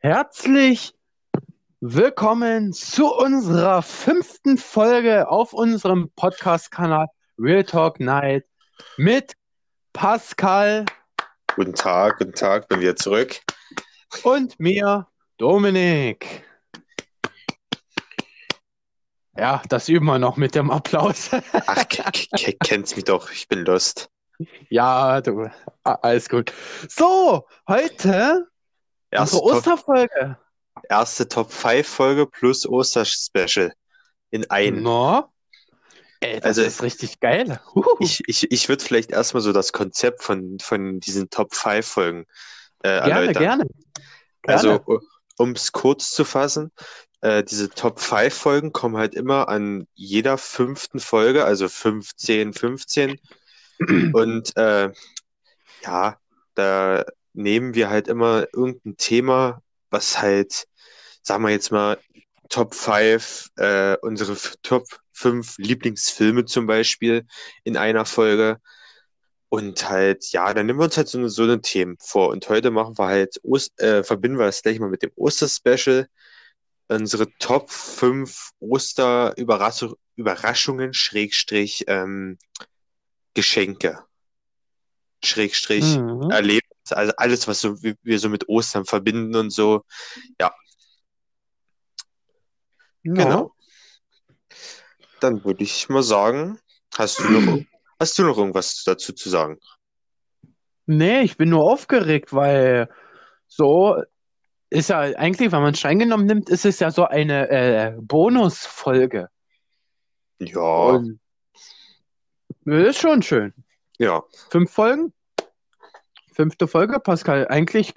Herzlich willkommen zu unserer fünften Folge auf unserem Podcast-Kanal Real Talk Night mit Pascal Guten Tag, guten Tag, bin wieder zurück. und mir, Dominik. Ja, das üben wir noch mit dem Applaus. Ach, kennst mich doch, ich bin Lust. Ja, du, alles gut. So, heute Erste unsere Top, Osterfolge. erste Top 5 Folge plus Osterspecial in ein. No. Ey, das Also- ist richtig geil. Huhu. Ich, ich, ich würde vielleicht erstmal so das Konzept von, von diesen Top 5 Folgen äh, Gerne, erläutern. gerne. Also, um es kurz zu fassen, äh, diese Top 5 Folgen kommen halt immer an jeder fünften Folge, also 15, 15. Und äh, ja, da nehmen wir halt immer irgendein Thema, was halt, sagen wir jetzt mal, Top 5, äh, unsere Top 5 Lieblingsfilme zum Beispiel in einer Folge. Und halt, ja, dann nehmen wir uns halt so eine, so eine Themen vor. Und heute machen wir halt, Ost äh, verbinden wir das gleich mal mit dem Osterspecial. Unsere Top 5 Oster-Überraschungen, Überraschungen, Schrägstrich, ähm, Geschenke. Schrägstrich, Mhm. Erlebnis, also alles, was so, wir, so mit Ostern verbinden und so. No. Genau. Dann würde ich mal sagen, hast du noch, hast du noch irgendwas dazu zu sagen? Nee, ich bin nur aufgeregt, weil so ist ja eigentlich, wenn man streng genommen nimmt, ist es ja so eine äh, Bonusfolge. Ja, Und das ist schon schön. ja. Fünf Folgen? Fünfte Folge, Pascal. Eigentlich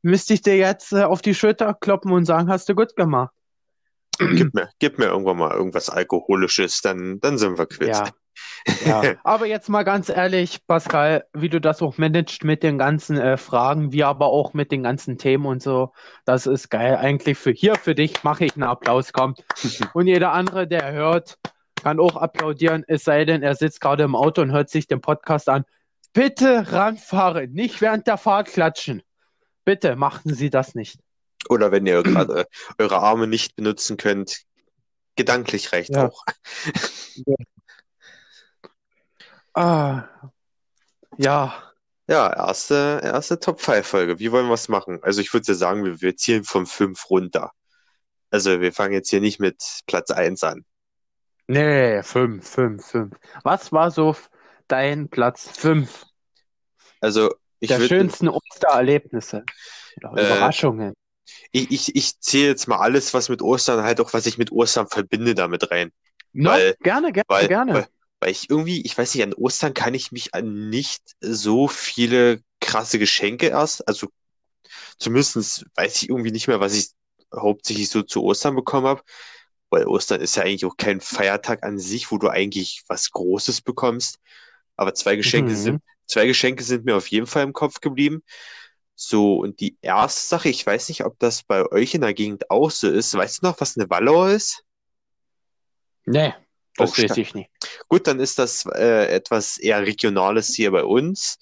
müsste ich dir jetzt äh, auf die Schulter kloppen und sagen, hast du gut gemacht. Gib mir, gib mir irgendwann mal irgendwas Alkoholisches, dann, dann sind wir quitt. Ja. Ja, aber jetzt mal ganz ehrlich, Pascal, wie du das auch managst mit den ganzen äh, Fragen, wie aber auch mit den ganzen Themen und so, das ist geil. Eigentlich für hier für dich mache ich einen Applaus, komm. Und jeder andere, der hört, kann auch applaudieren, es sei denn, er sitzt gerade im Auto und hört sich den Podcast an. Bitte ranfahren, nicht während der Fahrt klatschen. Bitte machen Sie das nicht. Oder wenn ihr gerade eure Arme nicht benutzen könnt, gedanklich reicht Ja. auch. Ah, ja, Ja, erste, erste Top 5 Folge. Wie wollen wir es machen? Also ich würde ja sagen, wir, wir zielen von 5 runter. Also wir fangen jetzt hier nicht mit Platz 1 an. nee, fünf, fünf, fünf. Was war so dein Platz fünf? Also ich der würde, schönsten Ostererlebnisse oder Äh, Überraschungen. ich, ich, ich zähle jetzt mal alles, was mit Ostern, halt auch, was ich mit Ostern verbinde, damit rein. No, weil- gerne, gerne, Weil, gerne. weil, weil ich irgendwie, ich weiß nicht, an Ostern kann ich mich an nicht so viele krasse Geschenke erst, also zumindest weiß ich irgendwie nicht mehr, was ich hauptsächlich so zu Ostern bekommen habe, weil Ostern ist ja eigentlich auch kein Feiertag an sich, wo du eigentlich was Großes bekommst. Aber zwei Geschenke Mhm. sind, zwei Geschenke sind mir auf jeden Fall im Kopf geblieben. So, und die erste Sache, ich weiß nicht, ob das bei euch in der Gegend auch so ist. Weißt du noch, was eine Wallauer ist? Nee, das Oh, weiß ich nicht. Gut, dann ist das äh, etwas eher Regionales hier bei uns.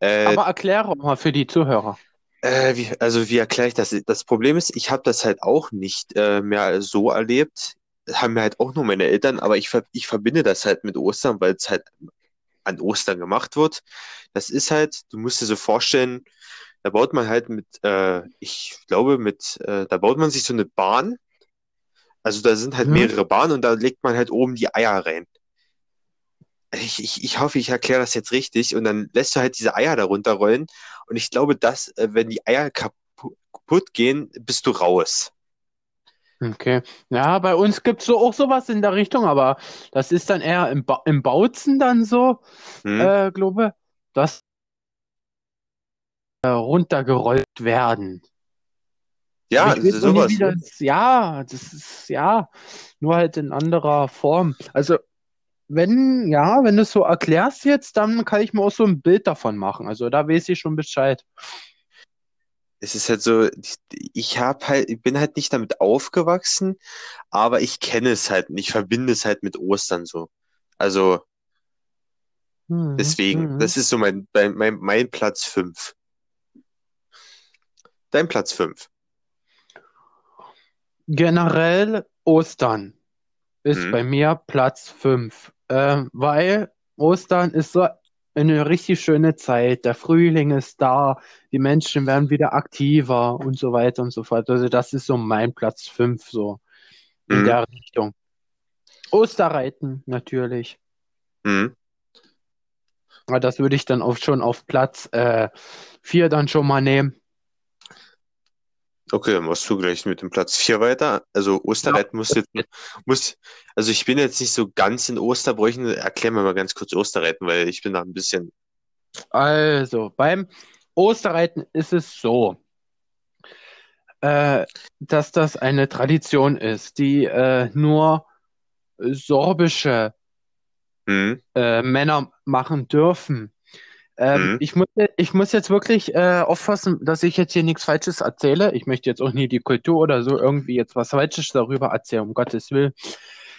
Äh, Aber erkläre mal für die Zuhörer. äh, wie, also wie erkläre ich das? Das Problem ist, ich habe das halt auch nicht äh, mehr so erlebt. Das haben mir halt auch nur meine Eltern, aber ich, ich verbinde das halt mit Ostern, weil es halt an Ostern gemacht wird. Das ist halt, du musst dir so vorstellen, da baut man halt mit, äh, ich glaube, mit, äh, da baut man sich so eine Bahn. Also da sind halt Mhm. mehrere Bahnen und da legt man halt oben die Eier rein. Ich, ich, ich hoffe, ich erkläre das jetzt richtig. Und dann lässt du halt diese Eier darunter rollen. Und ich glaube, dass, äh, wenn die Eier kapu- kaputt gehen, bist du raus. Okay. Ja, bei uns gibt es so auch sowas in der Richtung, aber das ist dann eher im, ba im Bautzen dann so, Hm? äh, glaube, dass äh, runtergerollt werden. ja, weiß noch sowas. nie, wie ne? das, ja, das ist, ja, nur halt in anderer Form. Also, wenn, ja, wenn du es so erklärst jetzt, dann kann ich mir auch so ein Bild davon machen. Also, da weiß ich schon Bescheid. Es ist halt so, ich hab halt, ich bin halt nicht damit aufgewachsen, aber ich kenne es halt und ich verbinde es halt mit Ostern so. Also Mhm, deswegen, mhm. das ist so mein, mein, mein, Platz fünf. Dein Platz fünf. generell Ostern ist Hm? bei mir Platz 5, ähm, weil Ostern ist so eine richtig schöne Zeit. Der Frühling ist da, die Menschen werden wieder aktiver und so weiter und so fort. Also das ist so mein Platz 5 so in Hm? der Richtung. Osterreiten natürlich. Hm? Aber das würde ich dann auch schon auf Platz äh, 4 dann schon mal nehmen. Okay, dann machst du gleich mit dem Platz 4 weiter. Also Osterreiten muss jetzt, muss, also ich bin jetzt nicht so ganz in Osterbräuchen. Erklär mir mal ganz kurz Osterreiten, weil ich bin da ein bisschen. Also, beim Osterreiten ist es so, äh, dass das eine Tradition ist, die äh, nur sorbische Hm? äh, Männer machen dürfen. Ähm, Mhm. ich muss, ich muss jetzt wirklich äh, aufpassen, dass ich jetzt hier nichts Falsches erzähle. Ich möchte jetzt auch nie die Kultur oder so irgendwie jetzt was Falsches darüber erzählen, um Gottes Willen.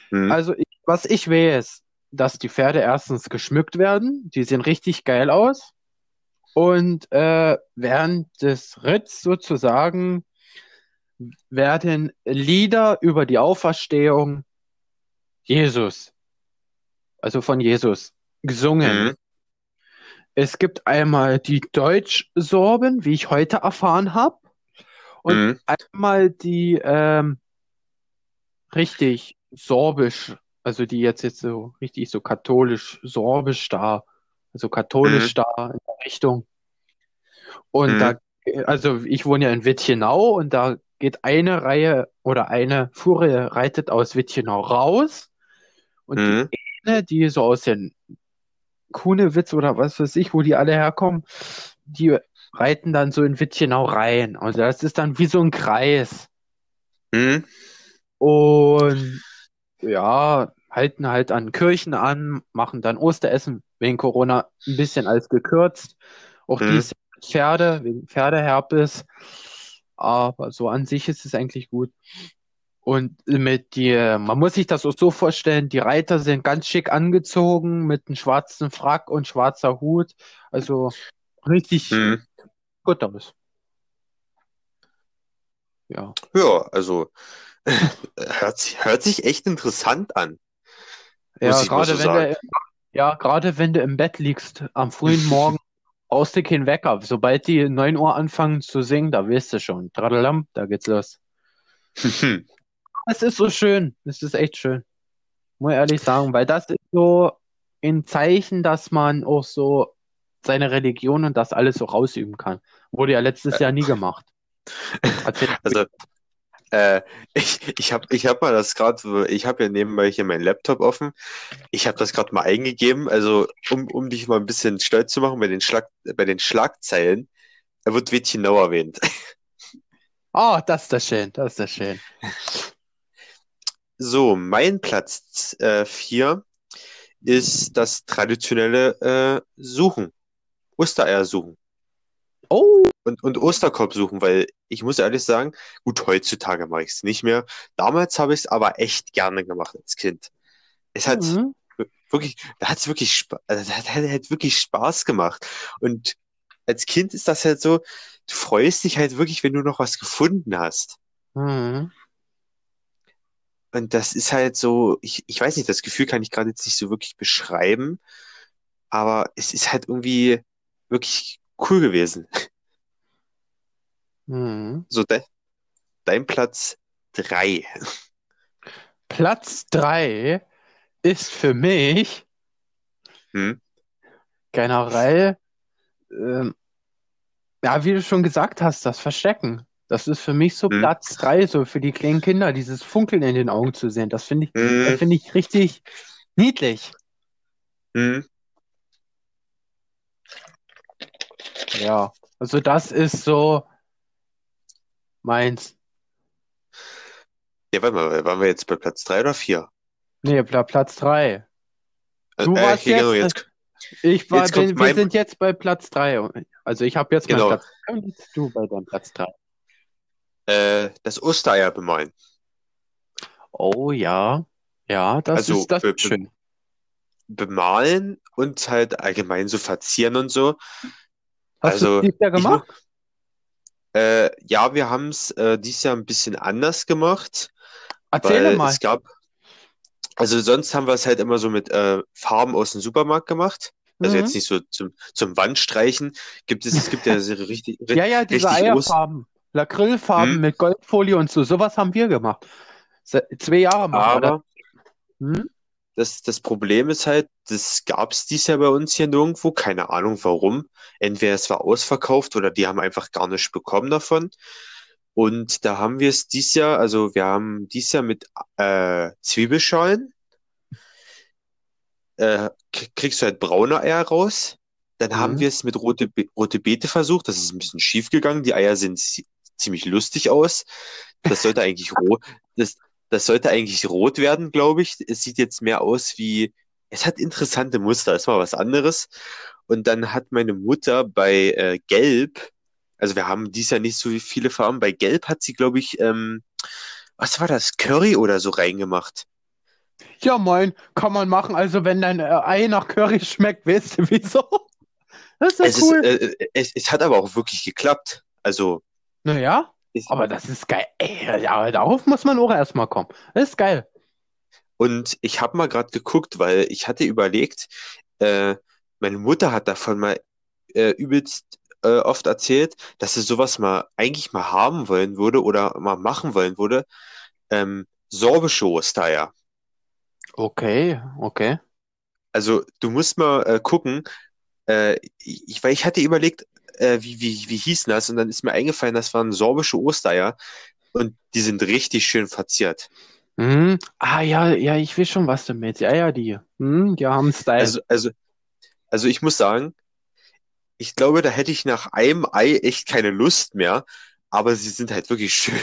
Hm? Also, ich, was ich weiß, dass die Pferde erstens geschmückt werden, die sehen richtig geil aus. Und äh, während des Ritts sozusagen werden Lieder über die Auferstehung Jesus, also von Jesus, gesungen. Hm? Es gibt einmal die Deutsch-Sorben, wie ich heute erfahren habe, und Hm? einmal die ähm, richtig sorbisch, also die jetzt jetzt so richtig so katholisch-sorbisch da, also katholisch Mhm. da in der Richtung. Und Mhm. da, also ich wohne ja in Witchenau und da geht eine Reihe oder eine Fuhre reitet aus Witchenau raus und die eine, die so aus den Kunewitz oder was weiß ich, wo die alle herkommen, die reiten dann so in Witchenau rein. Also das ist dann wie so ein Kreis. Hm? Und ja, halten halt an Kirchen an, machen dann Osteressen, wegen Corona ein bisschen alles gekürzt. Auch Mhm. dies Pferde, wegen Pferdeherpes. Aber so an sich ist es eigentlich gut. Und mit die, man muss sich das auch so vorstellen, die Reiter sind ganz schick angezogen mit einem schwarzen Frack und schwarzer Hut. Also richtig Hm? gut aus. Ja. Ja, also hört sich, hört sich echt interessant an. Ja, gerade so wenn sagen. du, ja, gerade wenn du im Bett liegst am frühen Morgen, brauchst du keinen Wecker. Sobald die 9 Uhr anfangen zu singen, da weißt du schon. Tradalam, da geht's los. Es ist so schön. Es ist echt schön. Muss ich ehrlich sagen, weil das ist so ein Zeichen, dass man auch so seine Religion und das alles so rausüben kann. Wurde ja letztes Jahr nie gemacht. Also, äh, ich, ich habe ich hab mal das gerade, ich habe ja nebenbei hier meinen Laptop offen. Ich habe das gerade mal eingegeben, also um, um dich mal ein bisschen stolz zu machen bei den, Schlag, bei den Schlagzeilen. Da wird Witchenau erwähnt. Oh, das ist das schön. Das ist das schön. So, mein Platz äh, vier ist das traditionelle äh, Suchen. Ostereier suchen. Oh, und, und Osterkorb suchen, weil ich muss ehrlich sagen, gut, heutzutage mache ich es nicht mehr. Damals habe ich es aber echt gerne gemacht als Kind. Es hat mhm. wirklich, da hat es wirklich, Spa- also hat, hat, hat wirklich Spaß gemacht. Und als Kind ist das halt so, du freust dich halt wirklich, wenn du noch was gefunden hast. Mhm. Und das ist halt so, ich, ich weiß nicht, das Gefühl kann ich gerade jetzt nicht so wirklich beschreiben, aber es ist halt irgendwie wirklich cool gewesen. Mhm. So, de, dein Platz drei. Platz 3 ist für mich Hm? generell, ähm, ja, wie du schon gesagt hast, das Verstecken. Das ist für mich so Hm? Platz 3, so für die kleinen Kinder, dieses Funkeln in den Augen zu sehen. Das finde ich, das Hm? finde ich richtig niedlich. Hm? Ja, also das ist so meins. Ja, warte mal, waren wir jetzt bei Platz drei oder vier? Nee, Pla Platz 3. Du äh, warst hier, genau, jetzt, jetzt, ich war, jetzt wir mein- sind jetzt bei Platz 3. Also ich habe jetzt Genau. Platz 3 und du bei deinem Platz 3. äh, das Ostereier bemalen. Oh ja, ja, das Also, ist das be- schön. Bemalen und halt allgemein so verzieren und so. Hast also, du dies Jahr ich gemacht? Äh, ja, wir haben es äh, dieses Jahr ein bisschen anders gemacht, Erzähle mal. es gab, also sonst haben wir es halt immer so mit äh, Farben aus dem Supermarkt gemacht. Also Mhm. jetzt nicht so zum, zum Wandstreichen. Gibt es, es gibt ja so richtig, Ja, ja, diese richtig Eierfarben, Lacrylfarben Hm. mit Goldfolie und so, sowas haben wir gemacht. Zwei Jahre machen wir das. aber Hm? das, das Problem ist halt, das gab es dieses Jahr bei uns hier nirgendwo. Keine Ahnung warum. Entweder es war ausverkauft oder die haben einfach gar nichts bekommen davon. Und da haben wir es dieses Jahr, also wir haben dieses Jahr mit äh, Zwiebelschalen, äh, kriegst du halt braune Eier raus. Dann haben Mhm. wir es mit rote, Be rote Beete versucht. Das ist ein bisschen schief gegangen. Die Eier zi- ziemlich lustig aus. Das sollte eigentlich rot, das, das sollte eigentlich rot werden, glaube ich. Es sieht jetzt mehr aus wie, es hat interessante Muster, ist mal was anderes. Und dann hat meine Mutter bei äh, Gelb, also wir haben dies Jahr nicht so viele Farben, bei Gelb hat sie, glaube ich, ähm, was war das, Curry oder so reingemacht. Ja, moin, kann man machen. Also, wenn dein äh, Ei nach Curry schmeckt, weißt du wieso? Das ist ja Es cool. ist, äh, es, es hat aber auch wirklich geklappt. Also, Naja, es, aber das ist geil. Ey, aber darauf muss man auch erstmal kommen. Das ist geil. Und ich habe mal gerade geguckt, weil ich hatte überlegt, äh, meine Mutter hat davon mal äh, übelst äh, oft erzählt, dass sie sowas mal eigentlich mal haben wollen würde oder mal machen wollen würde. Ähm, sorbische Ostereier. Okay, okay. Also du musst mal äh, gucken, äh, ich, weil ich hatte überlegt, äh, wie, wie, wie hießen das? Und dann ist mir eingefallen, das waren sorbische Ostereier und die sind richtig schön verziert. Mhm. Ah, ja, ja, ich weiß schon, was du meinst. Ja, ja, die. Hm, die haben Style. Also, also, also ich muss sagen, ich glaube, da hätte ich nach einem Ei echt keine Lust mehr, aber sie sind halt wirklich schön.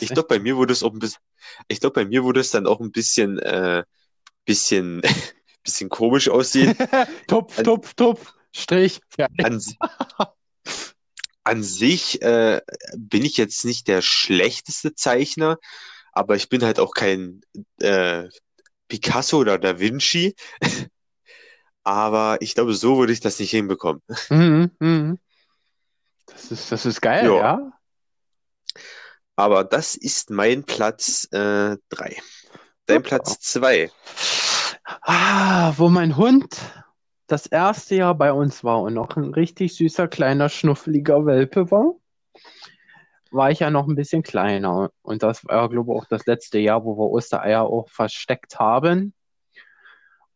Ich glaube, bei mir wurde es auch ein bisschen, ich glaube, bei mir wurde es dann auch ein bisschen, äh, bisschen, bisschen komisch aussehen. Tupf, An- Tupf, Tupf, Strich. An, an sich äh, bin ich jetzt nicht der schlechteste Zeichner, aber ich bin halt auch kein äh, Picasso oder Da Vinci. Aber ich glaube, so würde ich das nicht hinbekommen. Mhm, mhm. Das ist, das ist geil, Ja. ja. Aber das ist mein Platz äh, drei. Dein. Platz zwei. Ah, wo mein Hund das erste Jahr bei uns war und noch ein richtig süßer, kleiner, schnuffeliger Welpe war, war ich ja noch ein bisschen kleiner. Und das war, glaube ich, auch das letzte Jahr, wo wir Ostereier auch versteckt haben.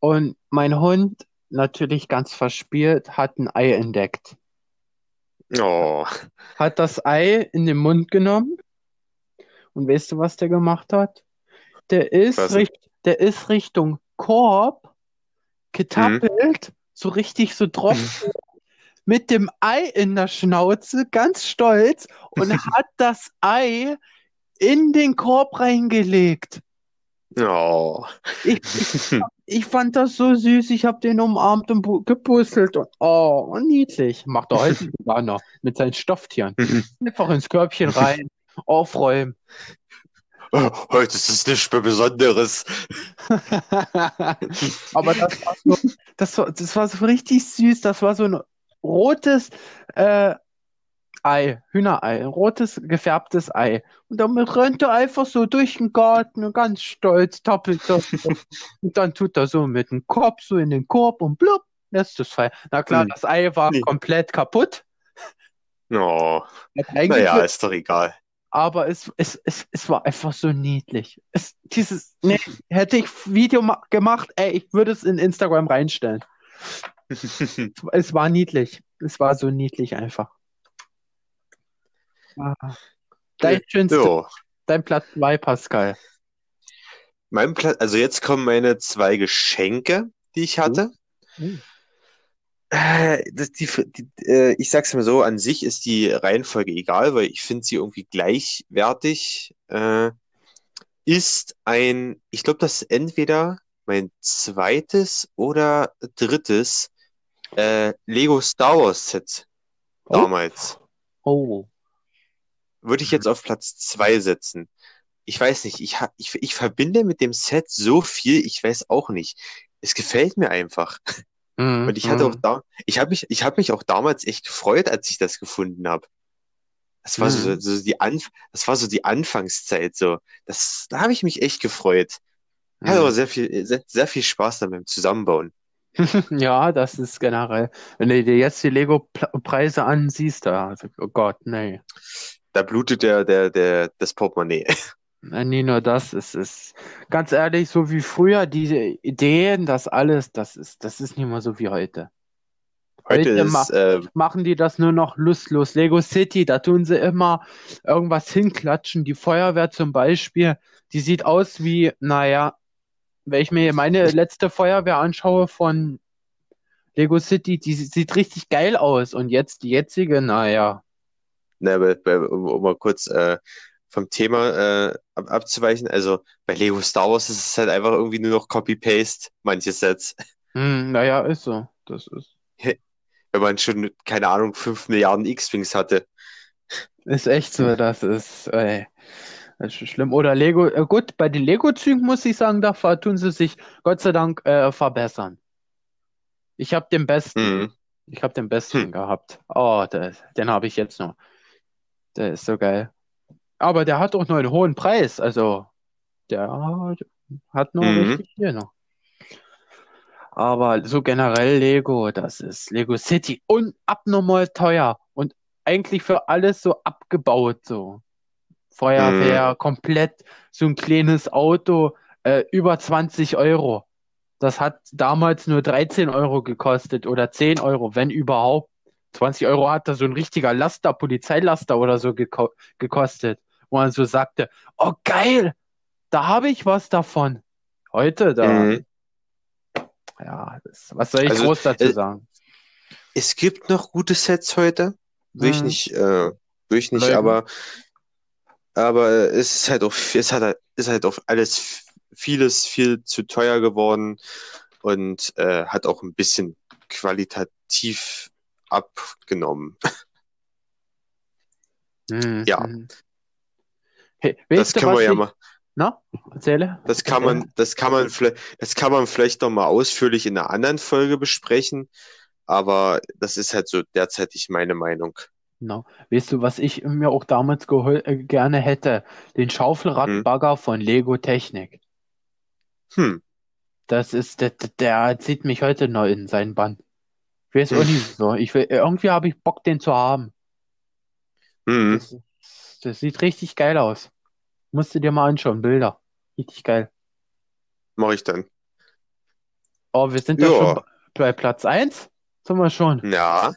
Und mein Hund, natürlich ganz verspielt, hat ein Ei entdeckt. Oh, Hat das Ei in den Mund genommen. Und weißt du, was der gemacht hat? Der ist, richt, der ist Richtung Korb getappelt, so richtig so trocken, mit dem Ei in der Schnauze, ganz stolz, und hat das Ei in den Korb reingelegt. oh. Ich, ich, ich fand das so süß, ich habe den umarmt und gebusselt und oh, und niedlich. Macht er heute sogar noch mit seinen Stofftieren. Einfach ins Körbchen rein, aufräumen. Oh, heute ist es nicht mehr Besonderes. Aber das war so, das war, das war so richtig süß. Das war so ein rotes äh, Ei, Hühnerei, ein rotes gefärbtes Ei. Und damit rennt er einfach so durch den Garten und ganz stolz tappelt das. Und dann tut er so mit dem Kopf so in den Korb und blub, lässt es fallen. Na klar, Hm. das Ei war Nee. komplett kaputt. Hat naja, ist doch egal. Aber es, es, es, es war einfach so niedlich. Es, dieses, nee, hätte ich Video ma gemacht, ey, ich würde es in Instagram reinstellen. Es war niedlich. Es war so niedlich einfach. Ah. Dein schönste, So, dein Platz 2, Pascal. mein Platz, also jetzt kommen meine zwei Geschenke, die ich hatte. Mhm. Äh, das, die, die, äh, ich sag's mal so, an sich ist die Reihenfolge egal, weil ich finde sie irgendwie gleichwertig. Äh, ist ein, ich glaube, das ist entweder mein zweites oder drittes äh, Lego Star Wars Set Oh. damals. Oh. Würde ich jetzt auf Platz zwei setzen. Ich weiß nicht, ich, ha- ich, ich verbinde mit dem Set so viel, ich weiß auch nicht. Es gefällt mir einfach. Mhm. Und ich hatte auch mhm. da, ich habe mich, ich habe mich auch damals echt gefreut, als ich das gefunden habe. Das war so, so die Anf das war so die Anfangszeit, so. Das, da habe ich mich echt gefreut. Hat aber sehr viel, sehr, sehr viel Spaß dann beim Zusammenbauen. Ja, das ist generell. Wenn du dir jetzt die Lego-Preise ansiehst, da, oh Gott, nee. Da blutet der, der, der, das Portemonnaie. Nee, nur das, es ist ganz ehrlich, so wie früher, diese Ideen, das alles, das ist, das ist nicht mehr so wie heute. Heute Heute ist, ma äh, machen die das nur noch lustlos. Lego City, da tun sie immer irgendwas hinklatschen. Die Feuerwehr zum Beispiel, die sieht aus wie, naja, wenn ich mir meine letzte Feuerwehr anschaue von Lego City, die sieht richtig geil aus. Und jetzt die jetzige, naja. bei- um, um mal kurz äh, vom Thema äh, ab, abzuweichen, also bei Lego Star Wars ist es halt einfach irgendwie nur noch Copy-Paste, manche Sets. Hm, naja, ist so. Das ist, Wenn man schon, keine Ahnung, 5 Milliarden X-Wings hatte. ist echt so, das ist, ey, das ist schlimm. Oder Lego, äh, gut, bei den Lego-Zügen muss ich sagen, da tun sie sich Gott sei Dank äh, verbessern. Ich habe den besten. Mhm. Ich habe den besten Hm. gehabt. Oh, der, den habe ich jetzt noch. Der ist so geil. Aber der hat auch noch einen hohen Preis. Also, der hat noch Mhm. richtig viel noch. Aber so generell Lego, das ist Lego City und abnormal teuer und eigentlich für alles so abgebaut so. Feuerwehr, komplett so ein kleines Auto, äh, über 20 Euro. Das hat damals nur 13 Euro gekostet oder 10 Euro, wenn überhaupt. 20 Euro hat da so ein richtiger Laster, Polizeilaster oder so geko gekostet, wo man so sagte, oh geil, da habe ich was davon. Heute da. Mhm. Ja, das, was soll ich Also, groß dazu äh, sagen? Es gibt noch gute Sets heute. Will ich Mhm. nicht, äh, will ich nicht, Leugnen. aber, aber es ist halt auch, es hat ist halt auch alles vieles viel zu teuer geworden und äh, hat auch ein bisschen qualitativ abgenommen. Mhm. ja. Hey, Das was wir ja mal, na, erzähle. das kann Erzähle. man, das kann man vielleicht, das kann man vielleicht noch mal ausführlich in einer anderen Folge besprechen, aber das ist halt so derzeitig meine Meinung. Genau. Weißt du, was ich mir auch damals äh, gerne hätte? Den Schaufelradbagger von Lego Technik. Hm, Das ist, der, der zieht mich heute noch in seinen Bann. Ich weiß auch Hm. nicht so. Ich will, irgendwie habe ich Bock, den zu haben. hm, Das, das sieht richtig geil aus. Musst du dir mal anschauen, Bilder. Richtig geil. mache ich dann. Oh, wir sind Ja. schon bei Platz 1. Sind wir schon. Ja,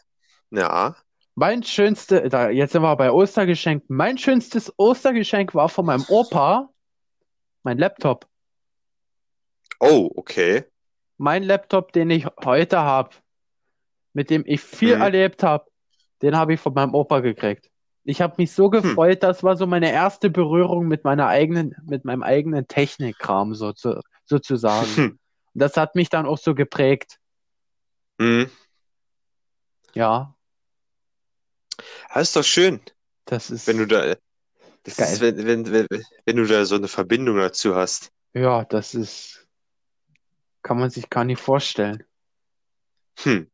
ja. Mein schönste, da, jetzt sind wir bei Ostergeschenk. Mein schönstes Ostergeschenk war von meinem Opa mein Laptop. Oh, okay. Mein Laptop, den ich heute habe, mit dem ich viel Mhm. erlebt habe, den habe ich von meinem Opa gekriegt. Ich habe mich so gefreut, das war so meine erste Berührung mit meiner eigenen, mit meinem eigenen Technikkram so zu, sozusagen. Hm. Und das hat mich dann auch so geprägt. Hm. Ja, Das ist doch schön, das ist, wenn du da, das Geil. ist, wenn, wenn, wenn, wenn du da so eine Verbindung dazu hast. ja, das ist, kann man sich gar nicht vorstellen. Hm.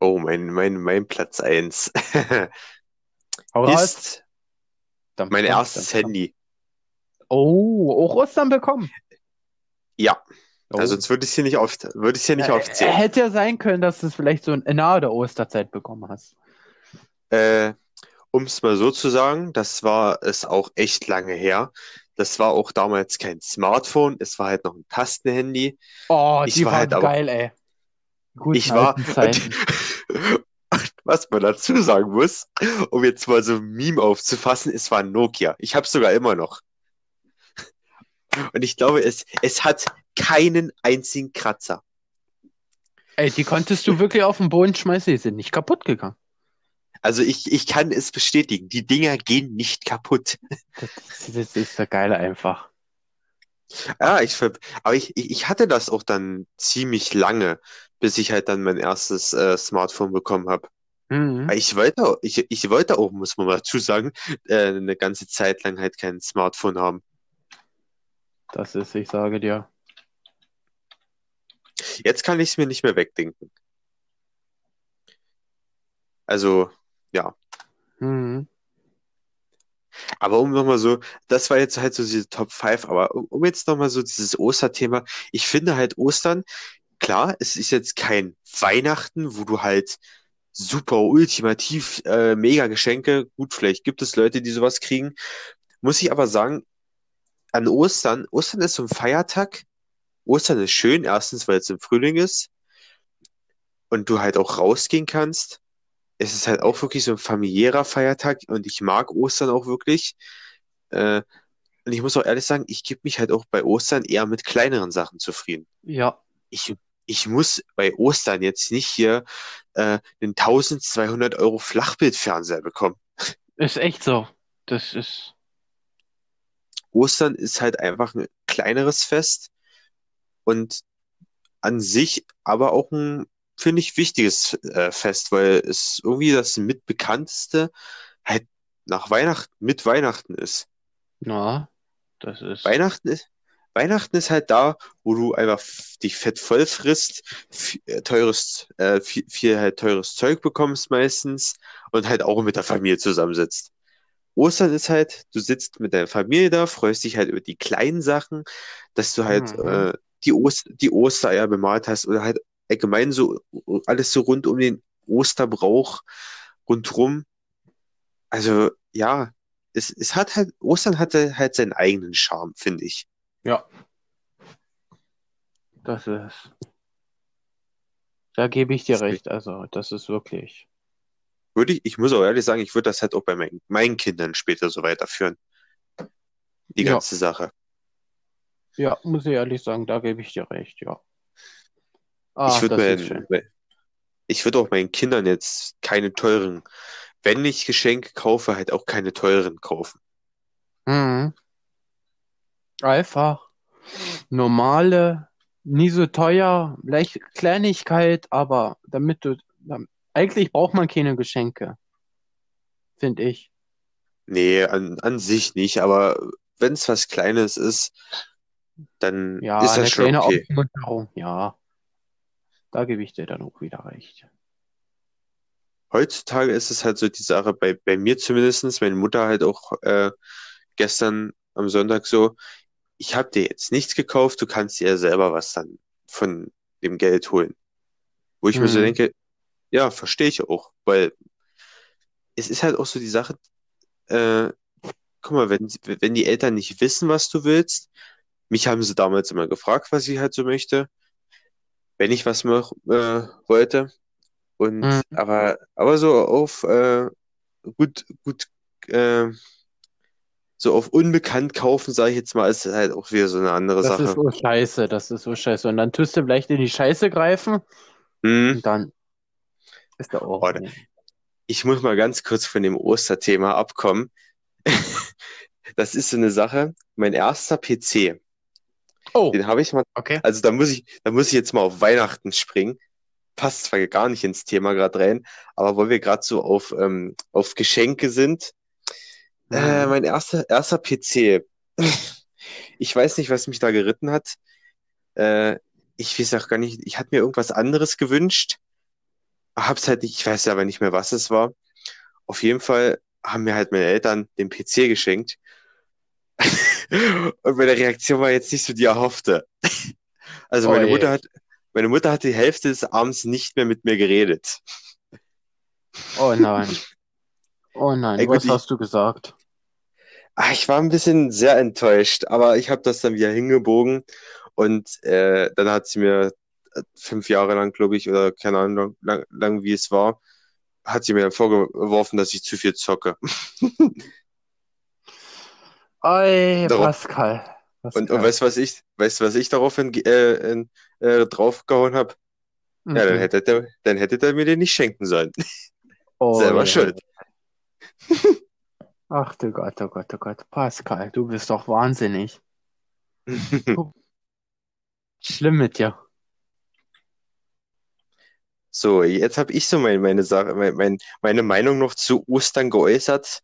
Oh, mein, mein, mein Platz eins Hau raus. ist Dampf, mein erstes. Handy. Oh, auch Ostern bekommen. Ja, Oh. also sonst würde ich es hier nicht auf, würde ich es hier nicht Äh, aufzählen. Hätte ja sein können, dass du es vielleicht so nahe der Osterzeit bekommen hast. Äh, um es mal so zu sagen, das war es auch echt lange her. Das war auch damals kein Smartphone, es war halt noch ein Tastenhandy. Oh, Ich die war waren halt aber- geil, ey. Guten Ich war, was man dazu sagen muss, um jetzt mal so ein Meme aufzufassen, es war Nokia. Ich habe sogar immer noch. Und ich glaube, es, es hat keinen einzigen Kratzer. Ey, die konntest du wirklich auf den Boden schmeißen, die sind nicht kaputt gegangen. Also ich, ich kann es bestätigen, die Dinger gehen nicht kaputt. Das, das ist so geil einfach. Ja, ich, ver- aber ich, ich ich hatte das auch dann ziemlich lange, bis ich halt dann mein erstes äh, Smartphone bekommen habe. Mhm. Ich wollte, auch- ich, ich wollte auch, muss man mal dazu sagen, äh, eine ganze Zeit lang halt kein Smartphone haben. Das ist, ich sage dir. Jetzt kann ich es mir nicht mehr wegdenken. Also, ja. Mhm. Aber um nochmal so, das war jetzt halt so diese Top 5, aber um, um jetzt nochmal so dieses Osterthema, ich finde halt Ostern, klar, es ist jetzt kein Weihnachten, wo du halt super ultimativ äh, mega Geschenke, gut, vielleicht gibt es Leute, die sowas kriegen, muss ich aber sagen, an Ostern, Ostern ist so ein Feiertag, Ostern ist schön, erstens, weil es im Frühling ist und du halt auch rausgehen kannst es ist halt auch wirklich so ein familiärer Feiertag und ich mag Ostern auch wirklich. Äh, und ich muss auch ehrlich sagen, ich gebe mich halt auch bei Ostern eher mit kleineren Sachen zufrieden. Ja. Ich, ich muss bei Ostern jetzt nicht hier äh, einen 1200 Euro Flachbildfernseher bekommen. Ist echt so. Das ist. Ostern ist halt einfach ein kleineres Fest und an sich aber auch ein finde ich, wichtiges äh, Fest, weil es irgendwie das mitbekannteste halt nach Weihnachten, mit Weihnachten ist. Ja, das ist. Weihnachten ist, Weihnachten ist halt da, wo du einfach dich fett voll frisst, viel, äh, teures, äh, viel, viel halt teures Zeug bekommst meistens und halt auch mit der Familie zusammensitzt. Ostern ist halt, du sitzt mit deiner Familie da, freust dich halt über die kleinen Sachen, dass du halt mhm. äh, die, Ost die Ostereier bemalt hast oder halt allgemein so alles so rund um den Osterbrauch rundrum. Also ja, es, es hat halt, Ostern hatte halt seinen eigenen Charme, finde ich. Ja. Das ist. Da gebe ich dir recht. Also, das ist wirklich. Würde ich, ich muss auch ehrlich sagen, ich würde das halt auch bei meinen, meinen Kindern später so weiterführen. Die Ja. ganze Sache. Ja, muss ich ehrlich sagen, da gebe ich dir recht, ja. Ah, Ich würde ich würde auch meinen Kindern jetzt keine teuren, wenn ich Geschenke kaufe, halt auch keine teuren kaufen. Mhm. Einfach normale, nie so teuer, vielleicht Kleinigkeit, aber damit du, eigentlich braucht man keine Geschenke, finde ich. Nee, an, an sich nicht, aber wenn es was Kleines ist, dann Ja, ist eine das schon kleine okay. Aufmunterung, ja, da gebe ich dir dann auch wieder recht. Heutzutage ist es halt so die Sache, bei, bei mir zumindestens, meine Mutter halt auch äh, gestern am Sonntag so, ich habe dir jetzt nichts gekauft, du kannst dir ja selber was dann von dem Geld holen. Wo ich mir so Mhm. denke, ja, verstehe ich auch, weil es ist halt auch so die Sache, äh, guck mal, wenn, wenn die Eltern nicht wissen, was du willst, mich haben sie damals immer gefragt, was ich halt so möchte, wenn ich was mach, äh, wollte. Und Mhm. aber, aber so auf äh, gut, gut, äh, so auf unbekannt kaufen, sage ich jetzt mal, ist halt auch wieder so eine andere Das ist Sache. so scheiße, das ist so scheiße. Und dann tust du vielleicht in die Scheiße greifen Hm. und dann ist da auch. Oh, ich muss mal ganz kurz von dem Osterthema abkommen. Das ist so eine Sache. Mein erster PC, Oh, den habe ich mal, okay. also da muss ich, da muss ich jetzt mal auf Weihnachten springen. Passt zwar gar nicht ins Thema gerade rein, aber weil wir gerade so auf, ähm, auf Geschenke sind, Äh, Mhm. mein erster, erster PC. Ich weiß nicht, was mich da geritten hat. Äh, ich weiß auch gar nicht, ich hatte mir irgendwas anderes gewünscht. Hab's halt nicht, ich weiß aber nicht mehr, was es war. Auf jeden Fall haben mir halt meine Eltern den PC geschenkt. Und meine Reaktion war jetzt nicht so die erhoffte. Also Oh meine je. Mutter hat, meine Mutter hat die Hälfte des Abends nicht mehr mit mir geredet. Oh nein. Oh nein, Ey, was ich- hast du gesagt? Ah, ich war ein bisschen sehr enttäuscht, aber ich habe das dann wieder hingebogen und äh, dann hat sie mir äh, fünf Jahre lang, glaube ich, oder keine Ahnung, lang, lang wie es war, hat sie mir dann vorgeworfen, dass ich zu viel zocke. Ey, Darauf- Pascal. Und, Pascal. und weißt du, was ich, weißt was ich daraufhin äh, äh, draufgehauen habe? Ja, dann Mhm. hätte der, dann hätte der mir den nicht schenken sollen. Oh Selber je. schuld. Ach du Gott, oh Gott, oh Gott. Pascal, du bist doch wahnsinnig. Schlimm mit dir. So, jetzt habe ich so meine, meine Sache, mein, mein, meine Meinung noch zu Ostern geäußert.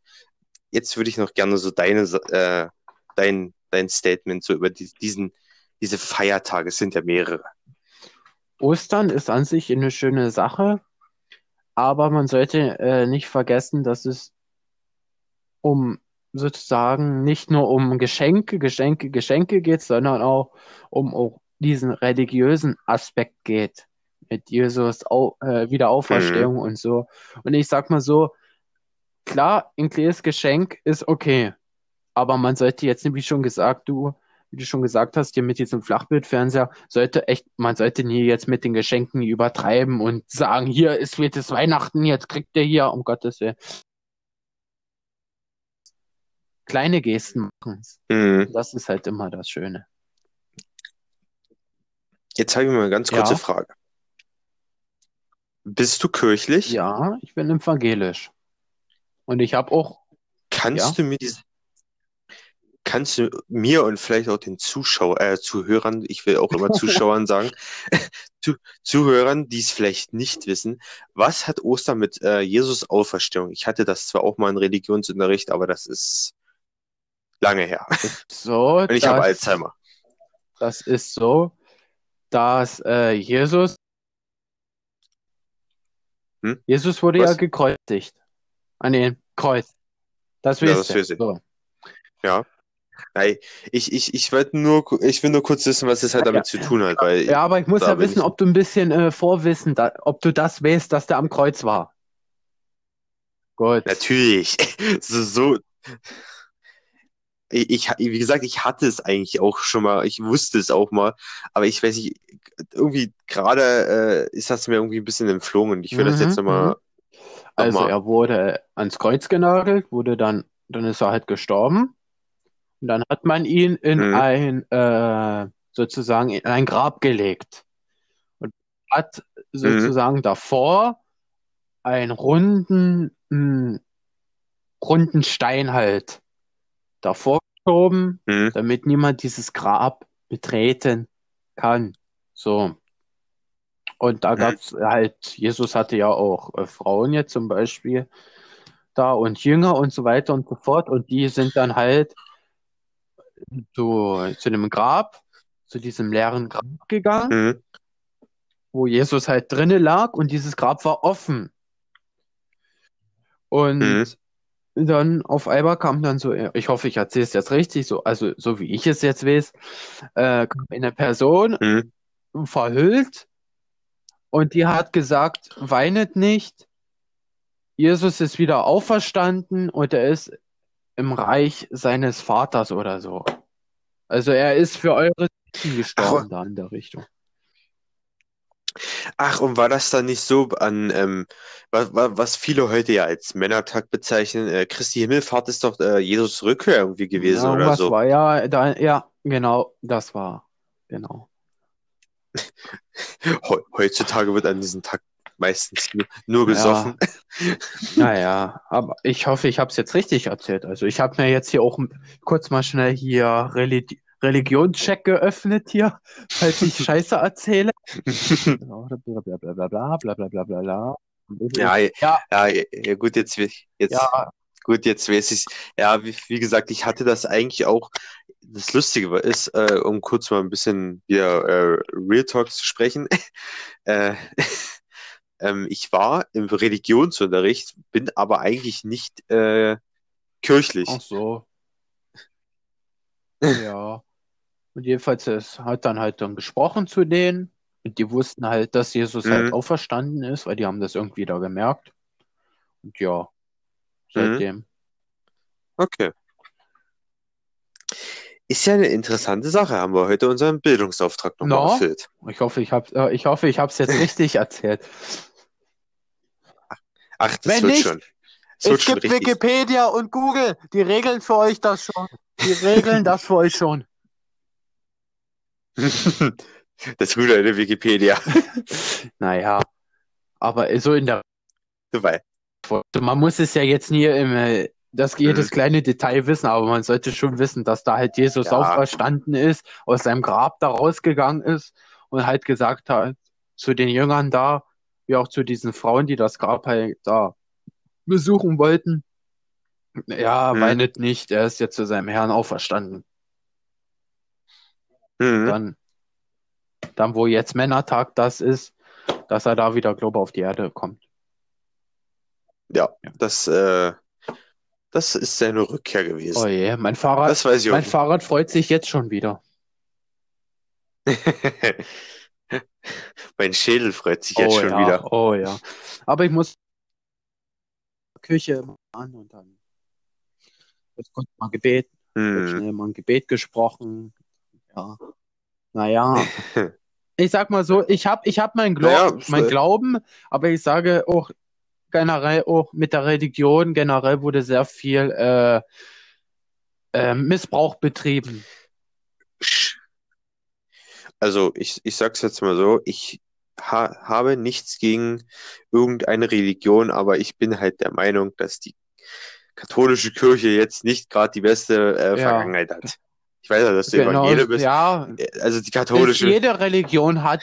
Jetzt würde ich noch gerne so deine, äh, dein, dein Statement so über die, diesen, diese Feiertage, es sind ja mehrere. Ostern ist an sich eine schöne Sache, aber man sollte äh, nicht vergessen, dass es um sozusagen nicht nur um Geschenke, Geschenke, Geschenke geht, sondern auch um auch diesen religiösen Aspekt geht. Mit Jesus Au äh, Wiederauferstehung mhm. und so. Und ich sag mal so, klar, ein kleines Geschenk ist okay. Aber man sollte jetzt, wie schon gesagt, du, wie du schon gesagt hast, hier mit diesem Flachbildfernseher, sollte echt, man sollte nie jetzt mit den Geschenken übertreiben und sagen, hier ist spätes Weihnachten, jetzt kriegt ihr hier, um Gottes Willen kleine Gesten machen. Mhm. Das ist halt immer das Schöne. Jetzt habe ich mal eine ganz kurze ja. Frage. Bist du kirchlich? Ja, ich bin evangelisch. Und ich habe auch. Kannst ja? du mir diese. Kannst du mir und vielleicht auch den Zuschauer, äh, Zuhörern, ich will auch immer Zuschauern sagen, zu, Zuhörern, die es vielleicht nicht wissen, was hat Ostern mit äh, Jesus Auferstehung? Ich hatte das zwar auch mal in Religionsunterricht, aber das ist lange her. So, und ich habe Alzheimer. Das ist so, dass äh, Jesus hm? Jesus wurde Was? ja gekreuzigt. An den Kreuz. Das ja, das wir so. Ja. Nein, ich, ich, ich wollte nur, ich will nur kurz wissen, was es halt damit ja, zu tun hat. Weil ja, aber ich muss ja wissen, ich... ob du ein bisschen äh, vorwissen, da, ob du das weißt, dass der am Kreuz war. Gut. Natürlich. so, so, ich, wie gesagt, ich hatte es eigentlich auch schon mal, ich wusste es auch mal, aber ich weiß nicht, irgendwie gerade äh, ist das mir irgendwie ein bisschen entflogen und ich will mhm, das jetzt nochmal. Mhm. Also noch er wurde ans Kreuz genagelt, wurde dann, dann ist er halt gestorben. Und dann hat man ihn in mhm. ein, äh, sozusagen in ein Grab gelegt. Und hat mhm. sozusagen davor einen runden, mh, hm, runden Stein halt davor geschoben, mhm. damit niemand dieses Grab betreten kann. So. Und da mhm. gab es halt, Jesus hatte ja auch äh, Frauen jetzt zum Beispiel da und Jünger und so weiter und so fort. Und die sind dann halt zu, zu einem Grab, zu diesem leeren Grab gegangen, mhm. wo Jesus halt drinnen lag und dieses Grab war offen. Und mhm dann auf einmal kam dann so, ich hoffe, ich erzähle es jetzt richtig, so, also so wie ich es jetzt weiß, äh, kam eine Person mhm. verhüllt und die hat gesagt, weinet nicht, Jesus ist wieder auferstanden und er ist im Reich seines Vaters oder so. Also er ist für eure gestorben Ach, da in der Richtung. Ach, und war das dann nicht so an, ähm, was, was viele heute ja als Männertag bezeichnen, äh, Christi Himmelfahrt ist doch äh, Jesus Rückkehr irgendwie gewesen Ja, oder was so. war ja, da, ja, genau, das war, genau. Heutzutage wird an diesem Tag meistens nur, nur gesoffen. Naja, aber ich hoffe, ich habe es jetzt richtig erzählt. Also ich habe mir jetzt hier auch kurz mal schnell hier Religi Religionscheck geöffnet hier, falls ich Scheiße erzähle. Blablabla, blablabla, bla Ja, ja, ja, ja, gut, jetzt, jetzt, ja. gut, jetzt weiß ich Ja, wie, wie, gesagt, ich hatte das eigentlich auch. Das Lustige ist, äh, um kurz mal ein bisschen wieder äh, Real Talks zu sprechen. äh, ähm, ich war im Religionsunterricht, bin aber eigentlich nicht äh, kirchlich. Ach so. Ja. Und jedenfalls es hat dann halt dann gesprochen zu denen. Und die wussten halt, dass Jesus halt mhm. halt auferstanden ist, weil die haben das irgendwie da gemerkt. Und ja, seitdem. Mhm. Okay. Ist ja eine interessante Sache. Haben wir heute unseren Bildungsauftrag nochmal no? erfüllt. Ich hoffe, ich habe äh, ich hoffe, ich habe es jetzt richtig erzählt. Ach, das Wenn wird nicht, schon. Das es gibt richtig. Wikipedia und Google. Die regeln für euch das schon. Die regeln das für euch schon. Das Gute in der Wikipedia. naja, aber so in der. Weil. Man muss es ja jetzt nie im, äh, das jedes mhm. kleine Detail wissen, aber man sollte schon wissen, dass da halt Jesus ja. auferstanden ist, aus seinem Grab da rausgegangen ist und halt gesagt hat zu den Jüngern da, wie auch zu diesen Frauen, die das Grab halt da besuchen wollten. Ja, weinet nicht, er ist jetzt zu seinem Herrn auferstanden. Mhm. Dann, dann, wo jetzt Männertag das ist, dass er da wieder, glaube ich, auf die Erde kommt. Ja, ja. das, äh, Das ist seine Rückkehr gewesen. Oh je, mein Fahrrad, Das weiß ich mein. Fahrrad freut sich jetzt schon wieder. Mein Schädel freut sich jetzt Oh schon ja, wieder. oh ja. Aber ich muss Küche an und dann wird kurz mal gebeten, wird Hm. schnell mal ein Gebet gesprochen. Ja. Naja, ich sag mal so, ich hab, ich hab mein, Glau Naja, mein Glauben, aber ich sage auch generell, auch mit der Religion generell wurde sehr viel äh, äh, Missbrauch betrieben. Also ich, ich sag's jetzt mal so, ich ha habe nichts gegen irgendeine Religion, aber ich bin halt der Meinung, dass die katholische Kirche jetzt nicht gerade die beste äh, Ja. Vergangenheit hat. Ich weiß ja, dass du Genau, Evangelium bist. ja, Also die katholische, jede Religion hat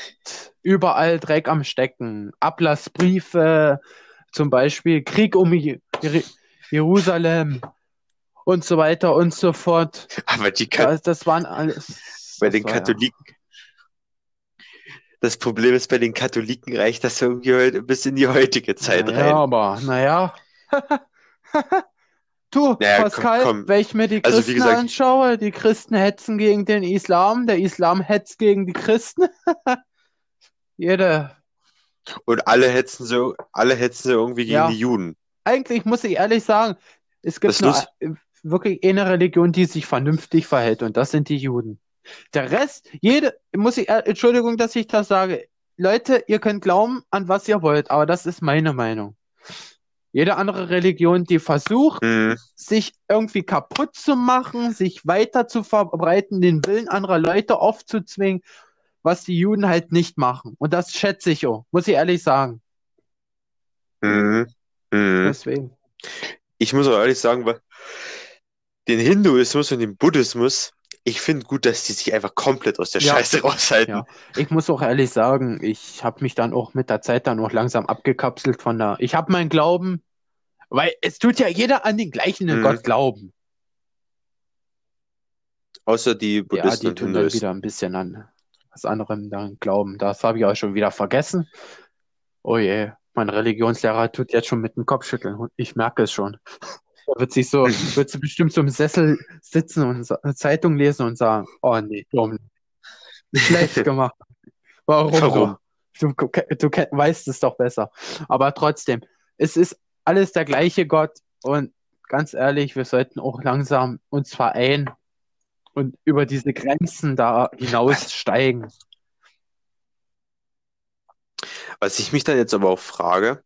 überall Dreck am Stecken. Ablassbriefe, zum Beispiel Krieg um Je Jer- Jerusalem und so weiter und so fort. aber die Ka Das, das waren alles. bei den war ja- Katholiken, das Problem ist, bei den Katholiken reicht das irgendwie bis in die heutige Zeit naja, rein. aber naja. Du, Naja, komm, Pascal, komm. wenn ich mir die Also, Christen gesagt- anschaue, die Christen hetzen gegen den Islam, der Islam hetzt gegen die Christen. Jede, Und alle hetzen so, alle hetzen so irgendwie gegen Ja. die Juden. eigentlich muss ich ehrlich sagen, es gibt nur wirklich eine Religion, die sich vernünftig verhält, und das sind die Juden. Der Rest, jede, muss ich, äh, Entschuldigung, dass ich das sage. Leute, ihr könnt glauben, an was ihr wollt, aber das ist meine Meinung. Jede andere Religion, die versucht, Hm. sich irgendwie kaputt zu machen, sich weiter zu verbreiten, den Willen anderer Leute aufzuzwingen, was die Juden halt nicht machen. Und das schätze ich auch, muss ich ehrlich sagen. Hm. Hm. Deswegen. Ich muss auch ehrlich sagen, weil den Hinduismus und den Buddhismus, ich finde gut, dass die sich einfach komplett aus der Ja. Scheiße raushalten. Ja. Ich muss auch ehrlich sagen, ich habe mich dann auch mit der Zeit dann auch langsam abgekapselt von der. Ich habe meinen Glauben, weil es tut ja jeder an den gleichen Mhm. Gott glauben. Außer die Ja, Buddhisten die und tun dann wieder ein bisschen an was anderem dann glauben. Das habe ich auch schon wieder vergessen. Oh je, mein Religionslehrer tut jetzt schon mit dem Kopf schütteln. Ich merke es schon. Er wird sich so, wird sie bestimmt so im Sessel sitzen und sa- Zeitung lesen und sagen, oh nee, dumm. Schlecht gemacht. Warum? Warum? Du, du weißt es doch besser. Aber trotzdem, es ist alles der gleiche Gott und ganz ehrlich, wir sollten auch langsam uns vereinen und über diese Grenzen da hinaussteigen. Was ich mich dann jetzt aber auch frage,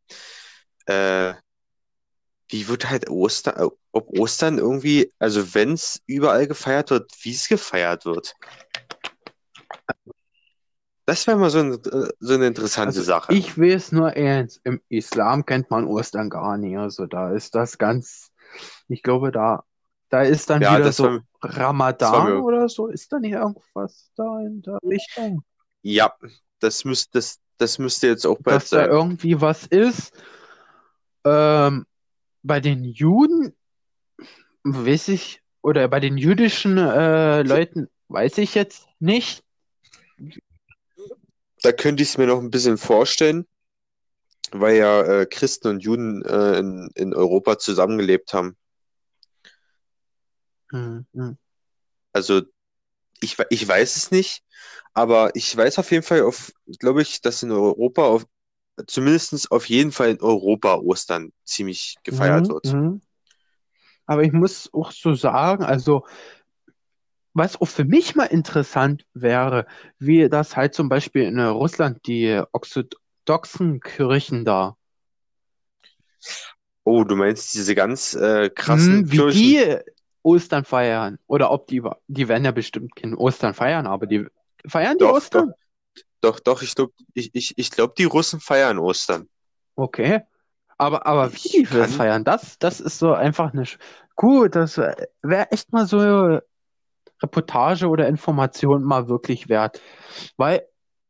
äh, wie wird halt Ostern, ob Ostern irgendwie, also wenn es überall gefeiert wird, wie es gefeiert wird? Das wäre mal so, ein, so eine interessante Also Sache. ich weiß nur eins, im Islam kennt man Ostern gar nicht. Also da ist das ganz, ich glaube, da, da ist dann Ja, wieder so war- Ramadan oder so. Ist da nicht irgendwas da in der Richtung? Ja, das müsste, das, das müsste jetzt auch bald Dass da sein. irgendwie was ist. Ähm, bei den Juden weiß ich, oder bei den jüdischen äh, Leuten weiß ich jetzt nicht. Da könnte ich es mir noch ein bisschen vorstellen, weil ja äh, Christen und Juden äh, in, in Europa zusammengelebt haben. Hm, hm. Also ich, ich weiß es nicht, aber ich weiß auf jeden Fall, auf, glaube ich, dass in Europa, auf, zumindest auf jeden Fall in Europa Ostern ziemlich gefeiert Mhm, wird. mhm. Aber ich muss auch so sagen, also was auch für mich mal interessant wäre, wie das halt zum Beispiel in Russland die orthodoxen Kirchen da, Oh, du meinst diese ganz äh, krassen Mhm, wie Kirchen? die Ostern feiern oder ob die, die werden ja bestimmt kein Ostern feiern, aber die feiern die Doch, Ostern? Doch, doch, ich glaube, ich, ich, ich glaub, die Russen feiern Ostern. Okay. Aber, aber wie das kann- feiern, das, das ist so einfach. Sch- Gut, das wäre echt mal so eine Reportage oder Information mal wirklich wert. Weil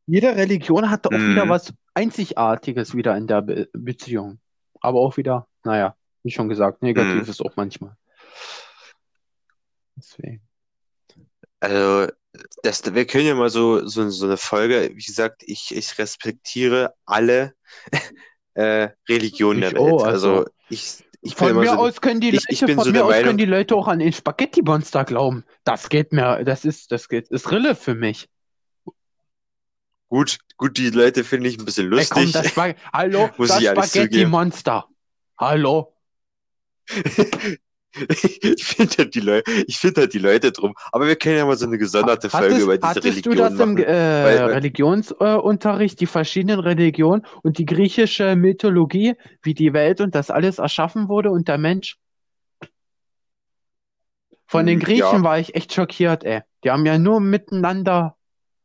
jede Religion hat auch Mhm. wieder was Einzigartiges wieder in der Be Beziehung. Aber auch wieder, naja, wie schon gesagt. Negatives auch manchmal. Deswegen. Also, das, wir können ja mal so, so, so eine Folge, wie gesagt, ich, ich respektiere alle äh, Religionen Ich der Welt. auch, also- Also ich, ich Von mir so, aus können die ich- Leute, ich von so mir aus Meinung- können die Leute auch an den Spaghetti-Monster glauben. Das geht mir, das ist, das geht, ist Rille für mich. gut, gut, die Leute finde ich ein bisschen Ey, komm, lustig. das Hallo, Muss das zugeben. Spaghetti-Monster. Hallo. ich finde halt die Leute, ich finde halt die Leute drum. Aber wir können ja mal so eine gesonderte Folge Hattest, über diese hattest Religion du das im machen. äh, Weil- weil- Religionsunterricht, die verschiedenen Religionen und die griechische Mythologie, wie die Welt und das alles erschaffen wurde und der Mensch? Von den Hm, Griechen ja. war ich echt schockiert, ey. Die haben ja nur miteinander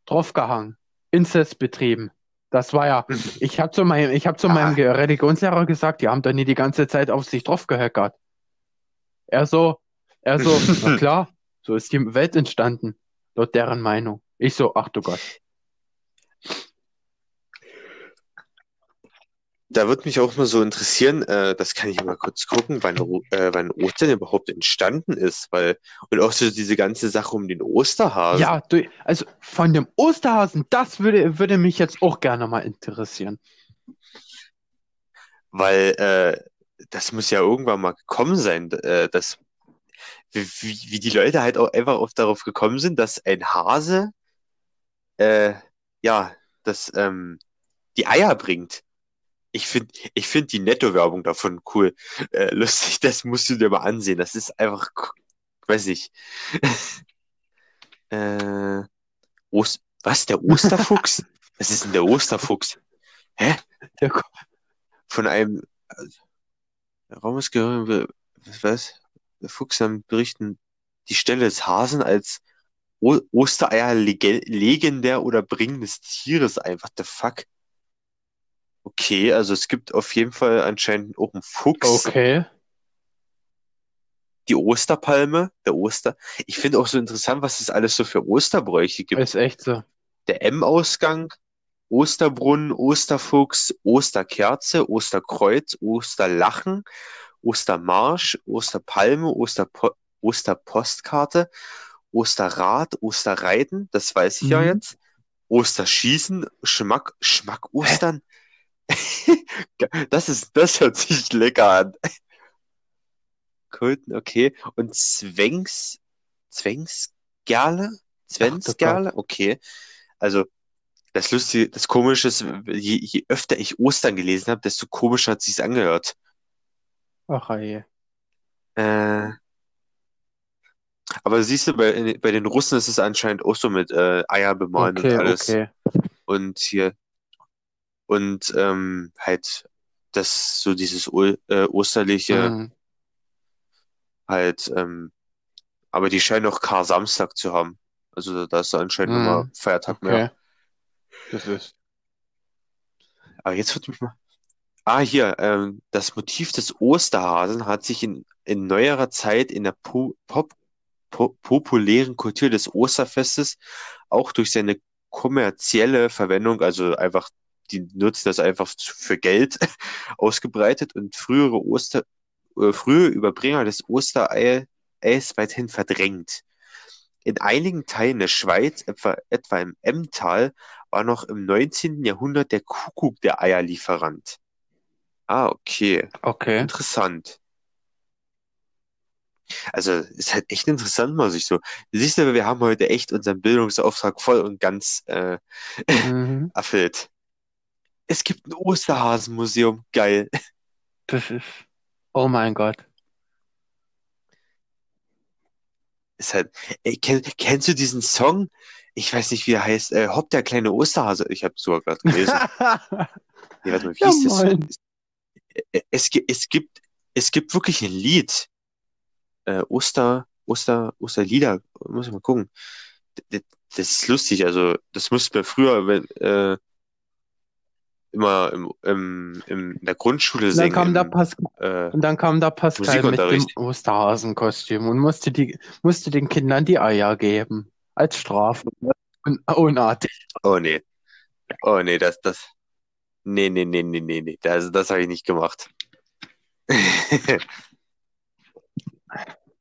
draufgehangen. Inzest betrieben. Das war ja, ich habe zu meinem, ich hab zu meinem Ge- Religionslehrer gesagt, die haben doch nie die ganze Zeit auf sich draufgehöckert. Er so, er so, na klar, so ist die Welt entstanden, laut deren Meinung. Ich so, ach du Gott. Da würde mich auch mal so interessieren, äh, das kann ich mal kurz gucken, wann, äh, wann Ostern überhaupt entstanden ist, weil, und auch so diese ganze Sache um den Osterhasen. Ja, du, also von dem Osterhasen, das würde, würde mich jetzt auch gerne mal interessieren. Weil äh, das muss ja irgendwann mal gekommen sein, äh, dass wie, wie die Leute halt auch einfach auf, darauf gekommen sind, dass ein Hase äh, ja das ähm, die Eier bringt. Ich finde ich find die Netto-Werbung davon cool, äh, lustig. Das musst du dir mal ansehen. Das ist einfach, weiß ich. äh, Ost was der Osterfuchs? Was ist denn der Osterfuchs? Hä? Von einem äh, Raumesgehör, was, was? Der Fuchs am Berichten, die Stelle des Hasen als o Ostereier lege- legendär oder Bringen des Tieres einfach. The fuck? Okay, also es gibt auf jeden Fall anscheinend auch einen Fuchs, okay. die Osterpalme, der Oster. Ich finde auch so interessant, was es alles so für Osterbräuche gibt. Ist echt so. Der M-Ausgang, Osterbrunnen, Osterfuchs, Osterkerze, Osterkreuz, Osterlachen, Ostermarsch, Osterpalme, Osterpo Osterpostkarte, Osterrad, Osterreiten, das weiß ich ja Mhm. jetzt. Osterschießen, Schmack, Schmack Ostern. Das ist, das hört sich lecker an. Kulten, okay. Und Zwängs, Zwängsgerle? Zwängsgerle? Okay. Also, das Lustige, das Komische ist, je, je öfter ich Ostern gelesen habe, desto komischer hat sich's angehört. Ach je. Äh, aber siehst du, bei, bei den Russen ist es anscheinend auch so mit äh, Eier bemalen Okay, und alles. okay. Und hier und ähm, halt das so dieses O äh, osterliche Mhm. halt, ähm, aber die scheinen auch Kar-Samstag zu haben. Also da ist anscheinend Mhm. nochmal Feiertag mehr. Das ist. Aber jetzt wird mich mal. Ah, hier, ähm, das Motiv des Osterhasen hat sich in, in neuerer Zeit in der po Pop po populären Kultur des Osterfestes auch durch seine kommerzielle Verwendung, also einfach, die nutzen das einfach für Geld, ausgebreitet und frühere Oster, äh, frühe Überbringer des Ostereis weithin verdrängt. In einigen Teilen der Schweiz, etwa, etwa im Emmental, war noch im 19. Jahrhundert der Kuckuck der Eierlieferant. Ah, okay. Okay. Interessant. Also, ist halt echt interessant, mal sich so. Siehst du, wir haben heute echt unseren Bildungsauftrag voll und ganz äh, Mhm. erfüllt. Es gibt ein Osterhasenmuseum. Geil. Das ist. Oh mein Gott. Ist halt, ey, kenn, kennst du diesen Song? Ich weiß nicht, wie er heißt. Äh, Hopp, der kleine Osterhase. Ich habe sogar gerade gelesen. Nee, warte mal, wie Ja, hieß das? moin. Äh, Es, es gibt, es gibt wirklich ein Lied. Äh, Oster, Oster, Osterlieder. Muss ich mal gucken. Das ist lustig. Also, das mussten wir früher, wenn, äh, immer im, im, im, in der Grundschule Dann singen. kam da im, Pas äh, und dann kam da Pascal mit dem. Osterhasenkostüm und musste die, musste den Kindern die Eier geben. Als Strafe. Und unartig. oh nee. Oh nee, das, das. Nee, nee, nee, nee, nee, nee. Das, das habe ich nicht gemacht.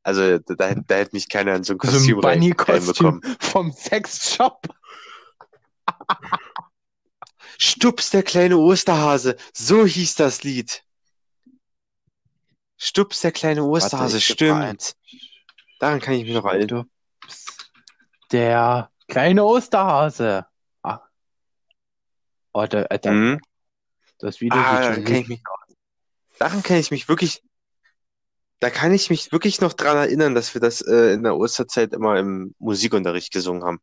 Also, da, da hätte mich keiner in so ein So Kostüm ein rein, Bunny-Kostüm reinbekommen. vom Sexshop. Stups, der kleine Osterhase. So hieß das Lied. Stups, der kleine Osterhase, Warte, stimmt. Daran kann ich mich noch erinnern. Der kleine Osterhase. Ah. Oh, der, der, Mhm. das Video Ah, sieht daran schon kann ich mich, daran kann ich mich wirklich, da kann ich mich wirklich noch dran erinnern, dass wir das äh, in der Osterzeit immer im Musikunterricht gesungen haben.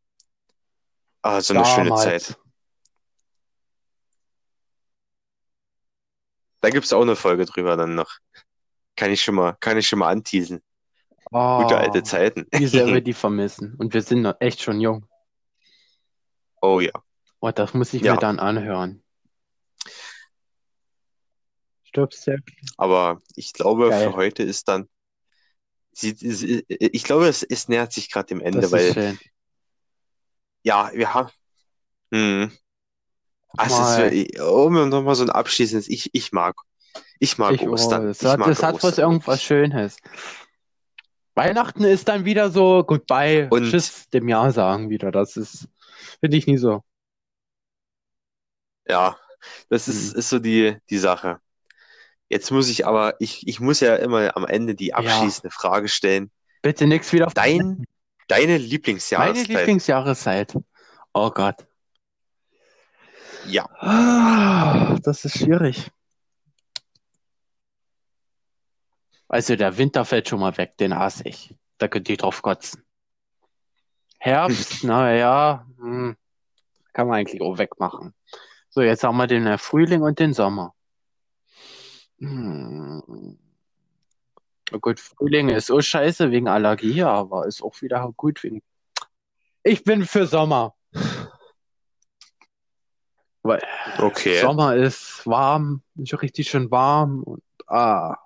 Ah, so eine schöne damals. Zeit. Da gibt's auch eine Folge drüber dann noch. Kann ich schon mal, kann ich schon mal anteasen. Gute alte Oh, Zeiten. wie sehr wir die vermissen. Und wir sind noch echt schon jung. Oh ja. Oh, das muss ich Ja. mir dann anhören. Aber ich glaube, Geil. für heute ist dann, ich glaube, es, es nähert sich gerade dem Ende, Das weil, ist schön. ja, wir haben, hm, Mal. ist, um nochmal so ein abschließendes, ich, ich mag, ich mag Ich, Ostern. es hat, mag es hat was irgendwas Schönes. Weihnachten ist dann wieder so Goodbye, Und- Tschüss dem Jahr sagen wieder. Das ist, finde ich nie so. Ja, das ist, Hm. ist so die, die Sache. Jetzt muss ich aber, ich, ich muss ja immer am Ende die abschließende Frage stellen. Bitte nichts wieder. Dein, deine Meine Lieblingsjahreszeit? Lieblingsjahreszeit. Oh Gott. Ja, Ah, Das ist schwierig. Also der Winter fällt schon mal weg, den hasse ich. Da könnt ihr drauf kotzen. Herbst, naja, hm, kann man eigentlich auch wegmachen. So, jetzt haben wir den äh, Frühling und den Sommer. Hm. Na Gut, Frühling ist so scheiße wegen Allergie, aber ist auch wieder gut wegen. Ich bin für Sommer. Weil okay. Sommer ist warm, ist richtig schön warm und ah.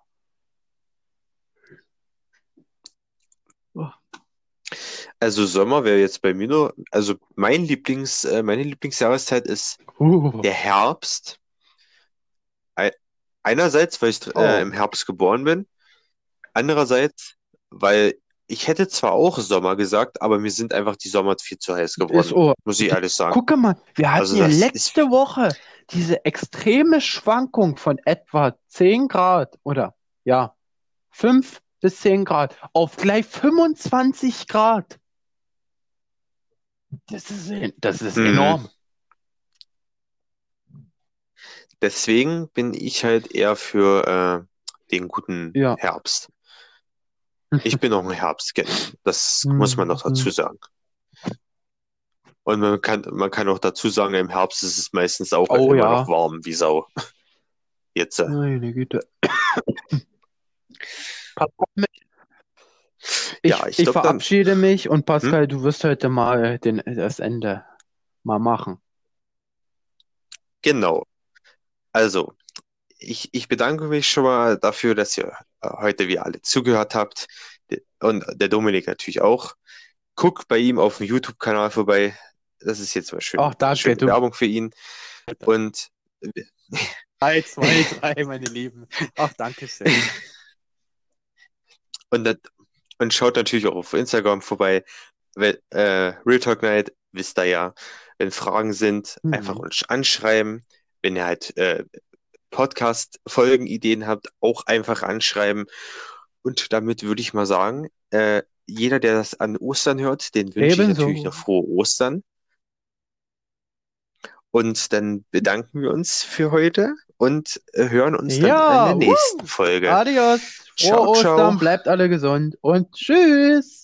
Also Sommer wäre jetzt bei mir nur, also mein Lieblings, äh, meine Lieblingsjahreszeit ist Uh. der Herbst. Ei- Einerseits, weil ich Oh. äh, im Herbst geboren bin. Andererseits, weil ich hätte zwar auch Sommer gesagt, aber mir sind einfach die Sommer viel zu heiß geworden, oh. muss ich ehrlich sagen. Gucke mal, wir hatten Also ja das ist- letzte Woche diese extreme Schwankung von etwa 10 Grad oder ja, 5 bis 10 Grad auf gleich 25 Grad. Das ist, das ist Mhm. enorm. Deswegen bin ich halt eher für äh, den guten Ja. Herbst. Ich bin auch ein Herbstkind. Das Mhm. muss man noch dazu sagen. Und man kann, man kann auch dazu sagen, im Herbst ist es meistens auch Oh immer ja. noch warm wie Sau. Jetzt. äh, Meine Güte. Ich, Ja, ich ich glaub, dann- verabschiede mich und Pascal, du wirst heute mal den, das Ende mal machen. Genau. Also, ich, ich bedanke mich schon mal dafür, dass ihr äh, heute wieder alle zugehört habt. Und der Dominik natürlich auch. Guckt bei ihm auf dem YouTube-Kanal vorbei. Das ist jetzt mal schön. Ach, danke, schöne Werbung für ihn. Und Eins, zwei, drei, meine Lieben. Ach, danke schön. Und, das, und schaut natürlich auch auf Instagram vorbei. Wenn, äh, Real Talk Night, wisst ihr ja, wenn Fragen sind, Mhm. einfach uns anschreiben. Wenn ihr halt äh, Podcast-Folgenideen habt, auch einfach anschreiben. Und damit würde ich mal sagen, äh, jeder, der das an Ostern hört, den wünsche ich natürlich noch frohe Ostern. Und dann bedanken wir uns für heute und äh, hören uns dann Ja, in der nächsten Folge. Adios. Frohe Ciao, ciao. Ostern, bleibt alle gesund und tschüss.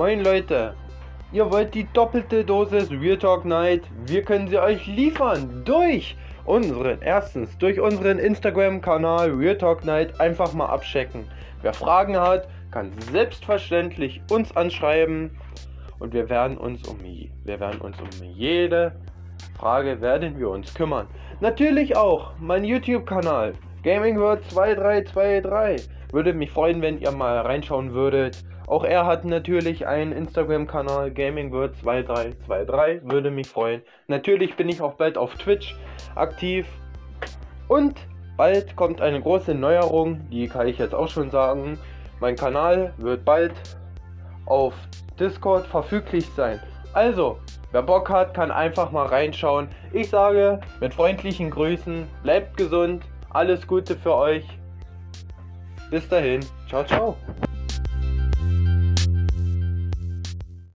Moin Leute, ihr wollt die doppelte Dosis Real Talk Night? Wir können sie euch liefern durch unseren, erstens durch unseren Instagram-Kanal Real Talk Night einfach mal abchecken. Wer Fragen hat, kann selbstverständlich uns anschreiben und wir werden uns um, wir werden uns um jede Frage werden wir uns kümmern. Natürlich auch mein YouTube-Kanal Gaming World 2323. Würde mich freuen, wenn ihr mal reinschauen würdet. Auch er hat natürlich einen Instagram-Kanal Gaming World 2323. Würde mich freuen. Natürlich bin ich auch bald auf Twitch aktiv und bald kommt eine große Neuerung, die kann ich jetzt auch schon sagen. Mein Kanal wird bald auf Discord verfüglich sein. Also, wer Bock hat, kann einfach mal reinschauen. Ich sage mit freundlichen Grüßen, bleibt gesund, alles Gute für euch. Bis dahin, ciao, ciao.